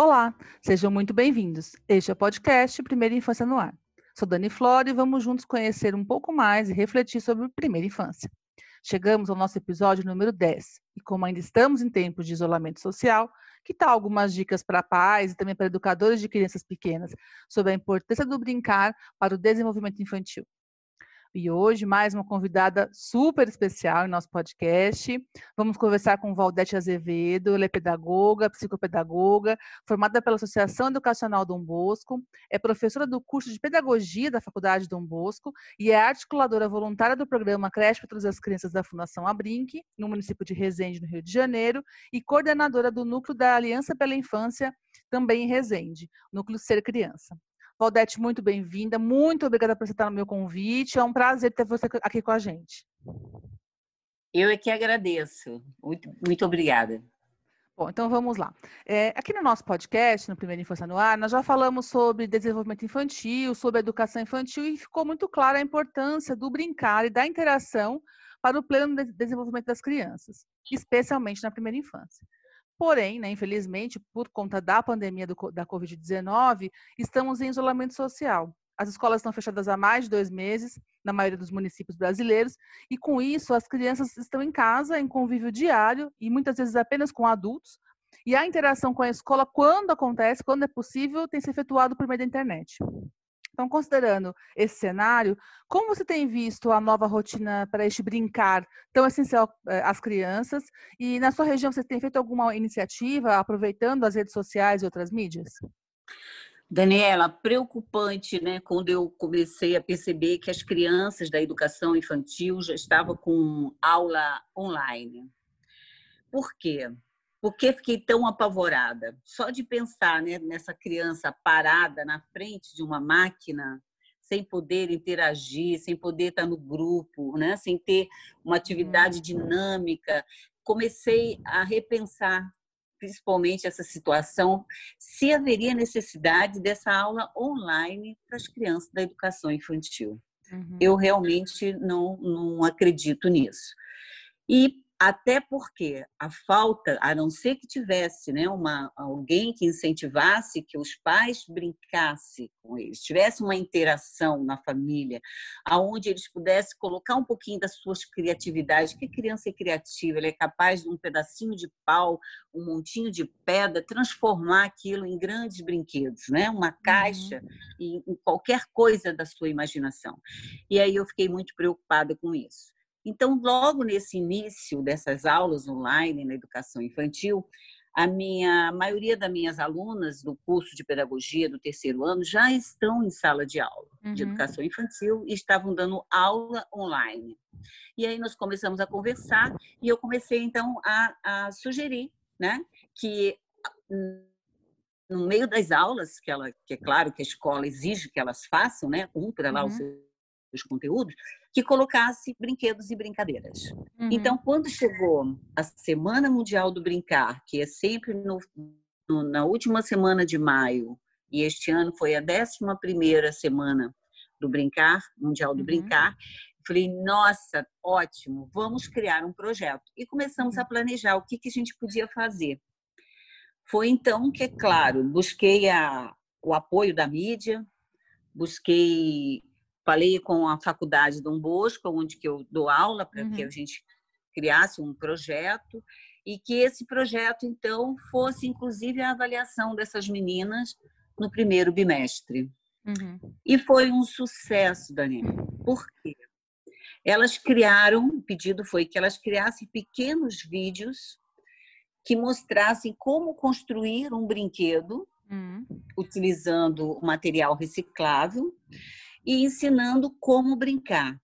Olá, sejam muito bem-vindos. Este é o podcast Primeira Infância no Ar. Sou Dani Flora e vamos juntos conhecer um pouco mais e refletir sobre primeira infância. Chegamos ao nosso episódio número 10 e, como ainda estamos em tempos de isolamento social, que tal algumas dicas para pais e também para educadores de crianças pequenas sobre a importância do brincar para o desenvolvimento infantil? E hoje, mais uma convidada super especial em nosso podcast. Vamos conversar com Valdete Azevedo, ela é pedagoga, psicopedagoga, formada pela Associação Educacional Dom Bosco, é professora do curso de Pedagogia da Faculdade Dom Bosco e é articuladora voluntária do programa Creche para Todas as Crianças da Fundação Abrinque, no município de Resende, no Rio de Janeiro, e coordenadora do Núcleo da Aliança pela Infância, também em Resende, Núcleo Ser Criança. Valdete, muito bem-vinda. Muito obrigada por aceitar o meu convite. É um prazer ter você aqui com a gente. Eu é que agradeço. Muito, muito obrigada. Bom, então vamos lá. É, aqui no nosso podcast, no Primeiro Infância no Ar, nós já falamos sobre desenvolvimento infantil, sobre educação infantil e ficou muito clara a importância do brincar e da interação para o pleno desenvolvimento das crianças, especialmente na primeira infância. Porém, né, infelizmente, por conta da pandemia do, da Covid-19, estamos em isolamento social. As escolas estão fechadas há mais de dois meses, na maioria dos municípios brasileiros, e com isso as crianças estão em casa, em convívio diário, e muitas vezes apenas com adultos, e a interação com a escola, quando acontece, quando é possível, tem se efetuado por meio da internet. Então, considerando esse cenário, como você tem visto a nova rotina para este brincar tão essencial eh, às crianças? E na sua região, você tem feito alguma iniciativa aproveitando as redes sociais e outras mídias? Daniela, preocupante, né? Quando eu comecei a perceber que as crianças da educação infantil já estavam com aula online. Por quê? Por que fiquei tão apavorada? Só de pensar né, nessa criança parada na frente de uma máquina, sem poder interagir, sem poder estar no grupo, né, sem ter uma atividade uhum. dinâmica, comecei a repensar principalmente essa situação, se haveria necessidade dessa aula online para as crianças da educação infantil. Uhum. Eu realmente não, não acredito nisso. E até porque a falta, a não ser que tivesse né, uma, alguém que incentivasse que os pais brincassem com eles, tivesse uma interação na família, aonde eles pudessem colocar um pouquinho das suas criatividades, que criança é criativa, ela é capaz de um pedacinho de pau, um montinho de pedra, transformar aquilo em grandes brinquedos, né? uma caixa, uhum. em qualquer coisa da sua imaginação. E aí eu fiquei muito preocupada com isso. Então, logo nesse início dessas aulas online na educação infantil, a minha a maioria das minhas alunas do curso de pedagogia do terceiro ano já estão em sala de aula uhum. de educação infantil e estavam dando aula online. E aí nós começamos a conversar e eu comecei então a, a sugerir, né, que no meio das aulas que ela, que é claro que a escola exige que elas façam, né, cumpra lá uhum. os os conteúdos, que colocasse brinquedos e brincadeiras. Uhum. Então, quando chegou a Semana Mundial do Brincar, que é sempre no, no, na última semana de maio, e este ano foi a 11 semana do Brincar, Mundial do uhum. Brincar, falei, nossa, ótimo, vamos criar um projeto. E começamos uhum. a planejar o que, que a gente podia fazer. Foi então que, é claro, busquei a, o apoio da mídia, busquei Falei com a faculdade Dom Bosco, onde que eu dou aula, para uhum. que a gente criasse um projeto e que esse projeto, então, fosse inclusive a avaliação dessas meninas no primeiro bimestre. Uhum. E foi um sucesso, Daniela. Por quê? Elas criaram, o pedido foi que elas criassem pequenos vídeos que mostrassem como construir um brinquedo uhum. utilizando material reciclável e ensinando como brincar.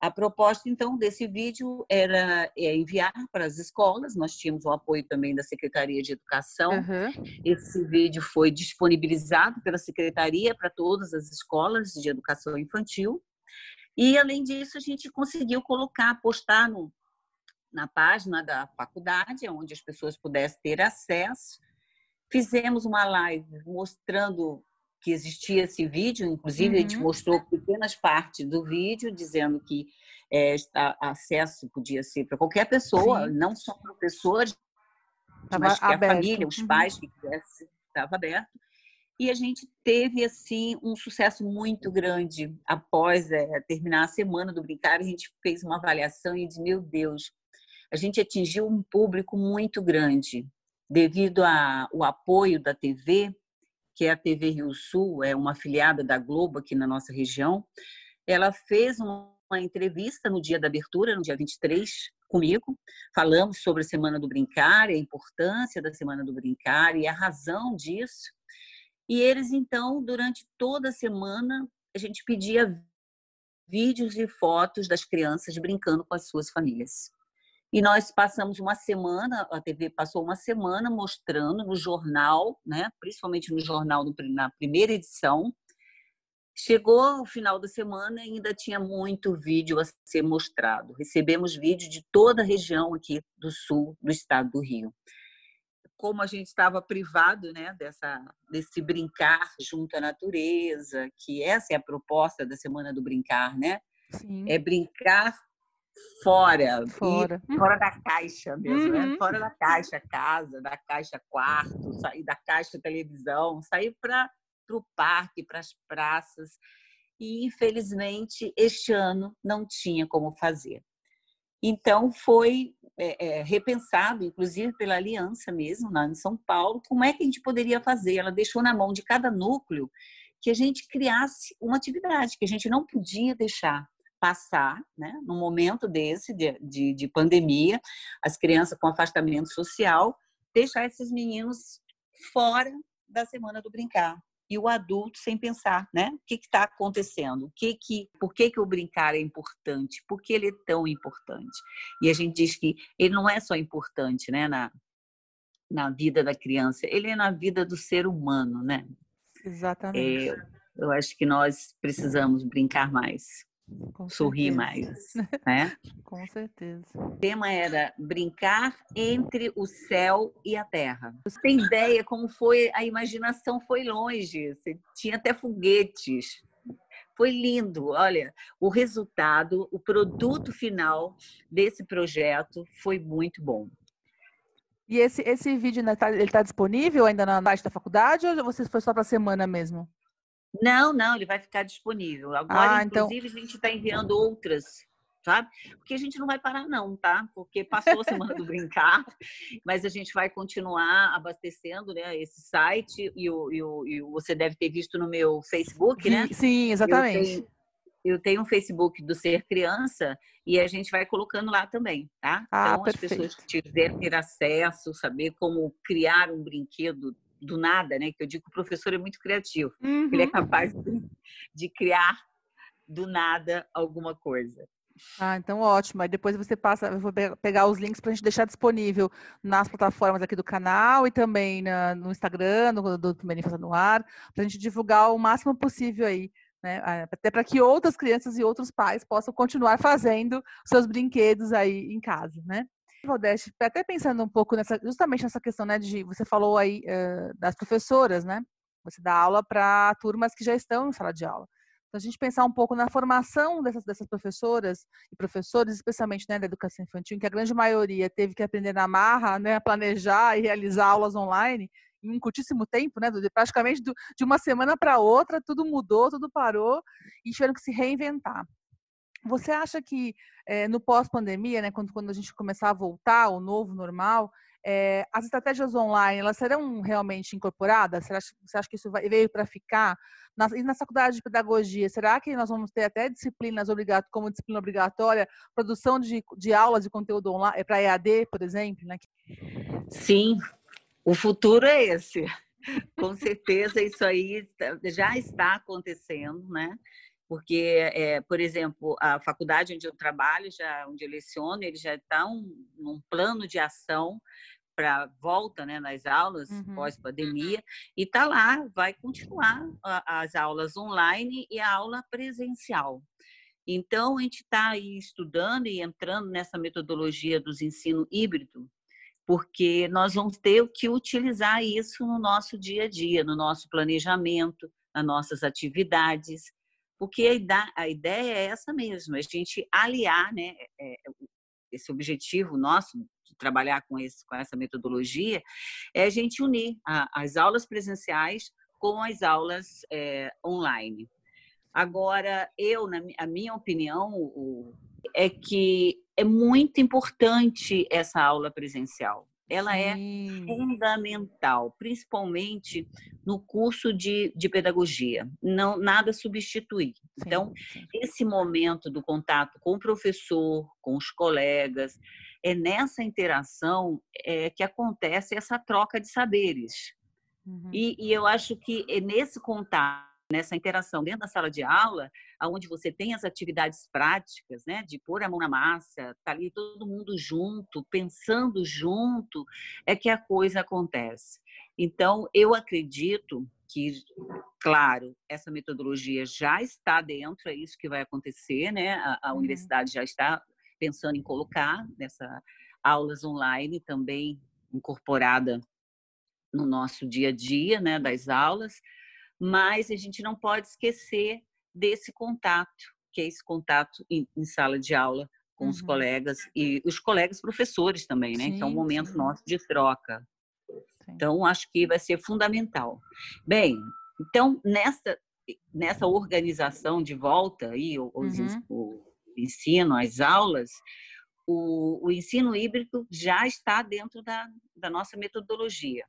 A proposta, então, desse vídeo era é, enviar para as escolas, nós tínhamos o apoio também da Secretaria de Educação. Uhum. Esse vídeo foi disponibilizado pela Secretaria para todas as escolas de educação infantil. E, além disso, a gente conseguiu colocar, postar no, na página da faculdade, onde as pessoas pudessem ter acesso. Fizemos uma live mostrando que existia esse vídeo, inclusive uhum. a gente mostrou pequenas partes do vídeo, dizendo que é, acesso podia ser para qualquer pessoa, Sim. não só professores, Tava mas que aberto. a família, os uhum. pais que quisessem estava aberto. E a gente teve assim um sucesso muito grande após é, terminar a semana do brincar. A gente fez uma avaliação e disse: meu Deus, a gente atingiu um público muito grande devido ao apoio da TV, que é a TV Rio Sul, é uma afiliada da Globo aqui na nossa região. Ela fez uma entrevista no dia da abertura, no dia 23, comigo. Falamos sobre a Semana do Brincar, a importância da Semana do Brincar e a razão disso. E eles, então, durante toda a semana, a gente pedia vídeos e fotos das crianças brincando com as suas famílias. E nós passamos uma semana, a TV passou uma semana mostrando no jornal, né, principalmente no jornal na primeira edição. Chegou o final da semana e ainda tinha muito vídeo a ser mostrado. Recebemos vídeo de toda a região aqui do sul do estado do Rio. Como a gente estava privado né, dessa, desse brincar junto à natureza, que essa é a proposta da Semana do Brincar, né? Sim. É brincar fora, fora, fora da caixa mesmo, né? uhum. né? Fora da caixa casa, da caixa quarto, sair da caixa televisão, sair para o parque, para as praças. E infelizmente este ano não tinha como fazer. Então foi é, é, repensado, inclusive pela aliança mesmo, lá em São Paulo, como é que a gente poderia fazer. Ela deixou na mão de cada núcleo que a gente criasse uma atividade que a gente não podia deixar passar, né, no momento desse de, de, de, pandemia, as crianças com afastamento social, deixar esses meninos fora da semana do brincar e o adulto sem pensar, né? O que está acontecendo? O que que, por que que o brincar é importante? Por que ele é tão importante? E a gente diz que ele não é só importante, né, na na vida da criança, ele é na vida do ser humano, né? Exatamente. É, eu acho que nós precisamos brincar mais. Com sorrir certeza. mais, né? Com certeza. O tema era brincar entre o céu e a terra. Você tem ideia como foi a imaginação foi longe? Você tinha até foguetes. Foi lindo. Olha, o resultado, o produto final desse projeto foi muito bom. E esse, esse vídeo tá, ele está disponível ainda na site da faculdade ou você foi só para a semana mesmo? Não, não, ele vai ficar disponível. Agora, ah, então inclusive, então... a gente está enviando outras, sabe? Porque a gente não vai parar, não, tá? Porque passou a semana do brincar, mas a gente vai continuar abastecendo né, esse site e, o, e, o, e você deve ter visto no meu Facebook, né? Sim, exatamente. Eu tenho, eu tenho um Facebook do Ser Criança e a gente vai colocando lá também, tá? Ah, então, perfeito. as pessoas que tiverem ter acesso, saber como criar um brinquedo do nada, né? Que eu digo que o professor é muito criativo. Uhum. Ele é uhum. capaz de criar do nada alguma coisa. Ah, então ótimo. Aí depois você passa, eu vou pegar os links para a gente deixar disponível nas plataformas aqui do canal e também na, no Instagram, no, do Infância no Ar, para a gente divulgar o máximo possível aí, né? Até para que outras crianças e outros pais possam continuar fazendo seus brinquedos aí em casa, né? Rodeste, até pensando um pouco nessa, justamente nessa questão, né, de você falou aí uh, das professoras, né? Você dá aula para turmas que já estão em sala de aula. Então, a gente pensar um pouco na formação dessas, dessas professoras e professores, especialmente né, da educação infantil, que a grande maioria teve que aprender na marra, né, a planejar e realizar aulas online em um curtíssimo tempo, né, praticamente de uma semana para outra, tudo mudou, tudo parou e tiveram que se reinventar. Você acha que é, no pós-pandemia, né, quando, quando a gente começar a voltar ao novo normal, é, as estratégias online elas serão realmente incorporadas? Você acha, que isso vai, veio para ficar? Na, e na faculdade de pedagogia, será que nós vamos ter até disciplinas obrigatórias, como disciplina obrigatória, produção de, de aulas de conteúdo online para EAD, por exemplo? Né? Sim, o futuro é esse. Com certeza isso aí já está acontecendo, né? Porque, é, por exemplo, a faculdade onde eu trabalho, já onde eu leciono, ele já está um, num plano de ação para volta né, nas aulas uhum. pós-pandemia, e está lá, vai continuar a, as aulas online e a aula presencial. Então, a gente está aí estudando e entrando nessa metodologia dos ensino híbrido, porque nós vamos ter que utilizar isso no nosso dia a dia, no nosso planejamento, nas nossas atividades, porque a ideia é essa mesmo, a gente aliar né, é, esse objetivo nosso de trabalhar com, esse, com essa metodologia, é a gente unir as aulas presenciais com as aulas é, online. Agora, eu, na a minha opinião, o, é que é muito importante essa aula presencial. Ela é Sim. é fundamental, principalmente no curso de, de pedagogia. Não nada substituir. Sim, então, sim. esse momento do contato com o professor, com os colegas, é nessa interação é, que acontece essa troca de saberes. Uhum. E, e eu acho que é nesse contato, nessa interação dentro da sala de aula, onde você tem as atividades práticas, né, de pôr a mão na massa, tá ali todo mundo junto, pensando junto, é que a coisa acontece. Então, eu acredito que, claro, essa metodologia já está dentro, é isso que vai acontecer, né? A, a uhum. universidade já está pensando em colocar nessa aulas online também incorporada no nosso dia a dia, né, das aulas, mas a gente não pode esquecer desse contato, que é esse contato em, em sala de aula com uhum. os colegas e os colegas professores também, né? Sim, que é um momento sim. nosso de troca. Sim. Então, acho que vai ser fundamental. Bem, então, nessa, nessa organização de volta aí, os, uhum. o ensino, as aulas, o, o ensino híbrido já está dentro da, da nossa metodologia.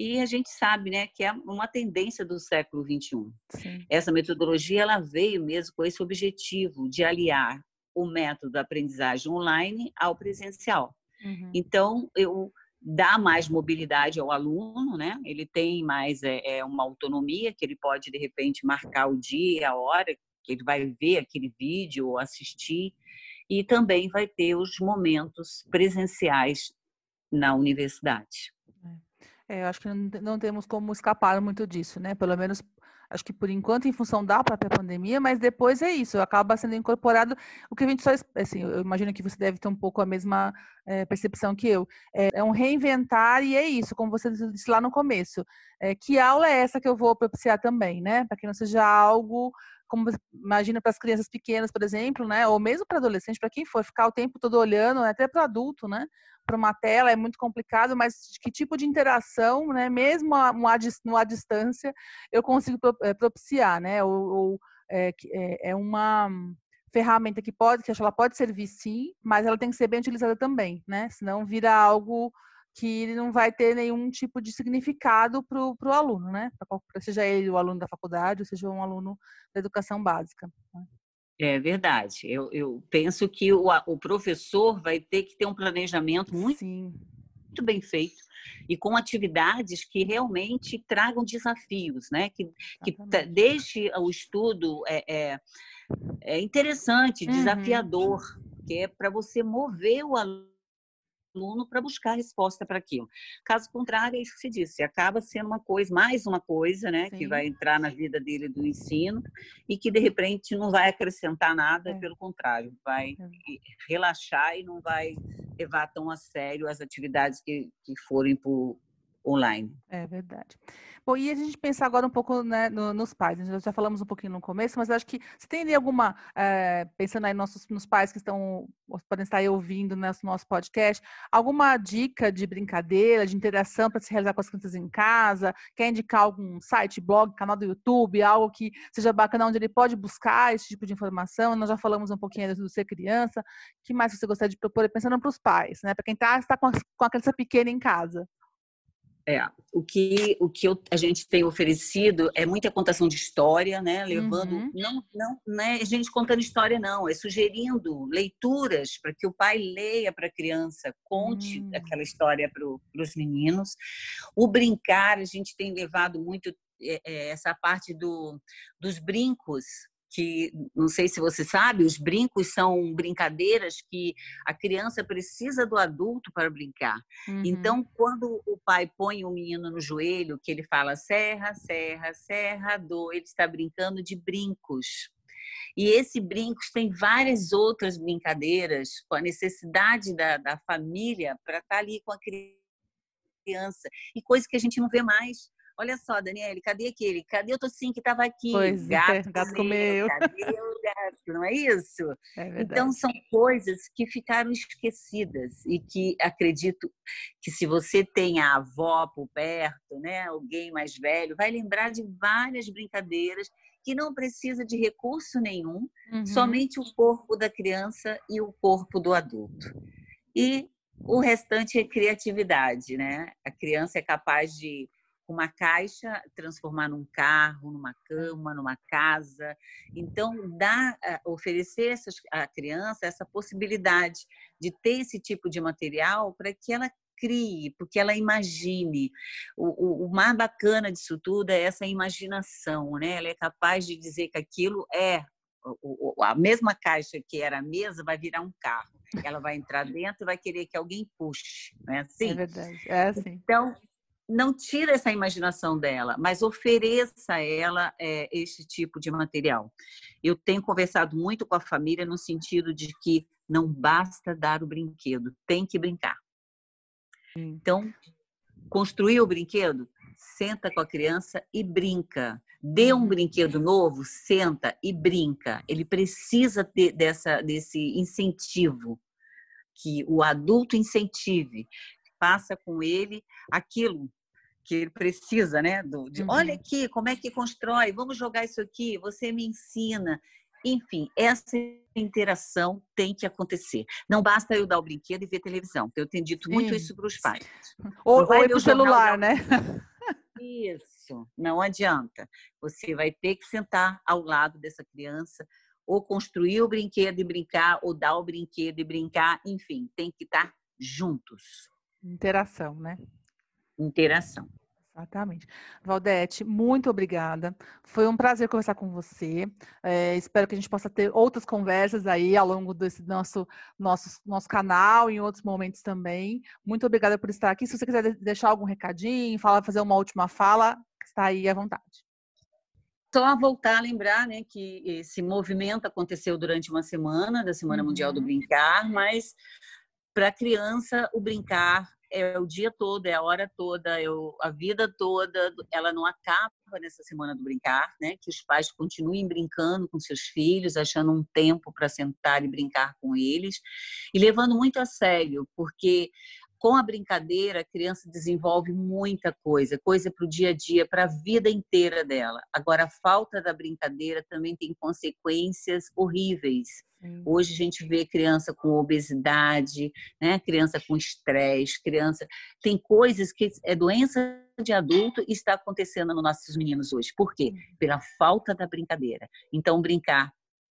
E a gente sabe, né, que é uma tendência do século 21. Sim. Essa metodologia ela veio mesmo com esse objetivo de aliar o método da aprendizagem online ao presencial. Uhum. Então, eu dá mais mobilidade ao aluno, né? Ele tem mais é, é, uma autonomia que ele pode de repente marcar o dia, a hora que ele vai ver aquele vídeo ou assistir e também vai ter os momentos presenciais na universidade. É, eu acho que não, não temos como escapar muito disso, né? Pelo menos, acho que por enquanto, em função da própria pandemia, mas depois é isso, acaba sendo incorporado o que a gente só, assim, eu imagino que você deve ter um pouco a mesma é, percepção que eu. É, é, um reinventar e é isso, como você disse lá no começo. É, que aula é essa que eu vou propiciar também, né? Para que não seja algo como imagina para as crianças pequenas, por exemplo, né? Ou mesmo para adolescente, para quem for ficar o tempo todo olhando, até para adulto, né? Para uma tela é muito complicado, mas que tipo de interação, né? Mesmo a, distância, eu consigo eh, propiciar, né? Ou, ou é, é, uma ferramenta que pode, que ela pode servir sim, mas ela tem que ser bem utilizada também, né? Senão vira algo que não vai ter nenhum tipo de significado para o aluno, né? Pra, seja ele o aluno da faculdade, ou seja um aluno da educação básica. Né? É verdade. Eu, eu penso que o, o, professor vai ter que ter um planejamento muito, muito bem feito e com atividades que realmente tragam desafios, né? Que, que deixe o estudo é, é, é interessante, uhum. desafiador, que é para você mover o aluno aluno para buscar resposta para aquilo. Caso contrário, é isso que se disse, acaba sendo uma coisa, mais uma coisa, né, Sim. que vai entrar na vida dele do ensino e que de repente não vai acrescentar nada, é. pelo contrário, vai é. relaxar e não vai levar tão a sério as atividades que, que forem por online. É verdade. Bom, e a gente pensar agora um pouco né, no, nos pais. Nós já falamos um pouquinho no começo, mas acho que você tem alguma, é, pensando aí nossos, nos pais que estão, podem estar aí ouvindo né, no nosso podcast, alguma dica de brincadeira, de interação para se realizar com as crianças em casa? Quer indicar algum site, blog, canal do YouTube, algo que seja bacana, onde ele pode buscar esse tipo de informação? Nós já falamos um pouquinho do ser criança. Que mais você gostaria de propor? Pensando para os pais, né? Para quem tá, está com com a criança pequena em casa. É, o que, o que eu, a gente tem oferecido é muita contação de história, né? Levando, uhum. não, não, não é gente contando história, não, é sugerindo leituras para que o pai leia para a criança, conte uhum. aquela história para os meninos. O brincar, a gente tem levado muito é, é, essa parte do, dos brincos que não sei se você sabe, os brincos são brincadeiras que a criança precisa do adulto para brincar. Uhum. Então, quando o pai põe o menino no joelho, que ele fala serra, serra, serra, do, ele está brincando de brincos. E esse brincos tem várias outras brincadeiras com a necessidade da, da família para estar ali com a criança. E coisa que a gente não vê mais Olha só, Daniele, cadê aquele? Cadê o tocinho que estava aqui? Pois gato, é, gato comeu. Cadê o gato? Não é isso? É então, são coisas que ficaram esquecidas e que acredito que se você tem a avó por perto, né, alguém mais velho, vai lembrar de várias brincadeiras que não precisa de recurso nenhum, uhum. somente o corpo da criança e o corpo do adulto. E o restante é criatividade, né? A criança é capaz de uma caixa transformar num carro, numa cama, numa casa. Então, dá, eh, oferecer à criança essa possibilidade de ter esse tipo de material para que ela crie, porque ela imagine. O, o, o, mais bacana disso tudo é essa imaginação, né? Ela é capaz de dizer que aquilo é a mesma caixa que era a mesa vai virar um carro. Ela vai entrar dentro e vai querer que alguém puxe, não é assim? É verdade, é assim. Então, não tira essa imaginação dela, mas ofereça a ela é, este tipo de material. Eu tenho conversado muito com a família no sentido de que não basta dar o brinquedo, tem que brincar. Então, construir o brinquedo, senta com a criança e brinca. Dê um uhum. brinquedo novo, senta e brinca. Ele precisa ter dessa, desse incentivo, que o adulto incentive, passa com ele aquilo que ele precisa, né? Do, de, uhum. Olha aqui, como é que constrói? Vamos jogar isso aqui. Você me ensina. Enfim, essa interação tem que acontecer. Não basta eu dar o brinquedo e ver televisão. Eu tenho dito muito Sim. isso para os pais. Ou, ou ir para o celular, né? Isso, não adianta. Você vai ter que sentar ao lado dessa criança, ou construir o brinquedo e brincar, ou dar o brinquedo e brincar, enfim, tem que estar juntos. Interação, né? Interação. Exatamente. Valdete, muito obrigada. Foi um prazer conversar com você. É, espero que a gente possa ter outras conversas aí ao longo desse nosso, nosso, nosso canal, em outros momentos também. Muito obrigada por estar aqui. Se você quiser deixar algum recadinho, falar, fazer uma última fala, está aí à vontade. Só voltar a lembrar né, que esse movimento aconteceu durante uma semana, da Semana. Mundial do uhum. Brincar, mas para a criança, o brincar é o dia todo, é a hora toda, é a vida toda, ela não acaba nessa semana do brincar, né? Que os pais continuem brincando com seus filhos, achando um tempo para sentar e brincar com eles e levando muito a sério, porque com a brincadeira, a criança desenvolve muita coisa, coisa para o dia a dia, para a vida inteira dela. Agora, a falta da brincadeira também tem consequências horríveis. Sim. Hoje a gente vê criança com obesidade, né? criança com estresse, criança. Tem coisas que é doença de adulto e está acontecendo nos nossos meninos hoje. Por quê? Pela falta da brincadeira. Então, brincar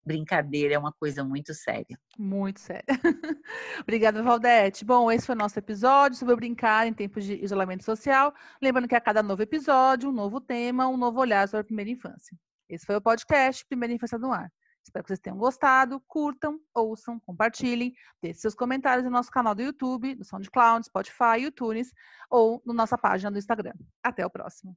brincadeira é uma coisa muito séria. Muito séria. Obrigada, Valdete. Bom, esse foi o nosso episódio sobre brincar em tempos de isolamento social. Lembrando que a cada novo episódio, um novo tema, um novo olhar sobre a primeira infância. Esse foi o podcast Primeira Infância no Ar. Espero que vocês tenham gostado, curtam, ouçam, compartilhem, deixem seus comentários no nosso canal do YouTube, no SoundCloud, Spotify, iTunes ou na nossa página do Instagram. Até o próximo.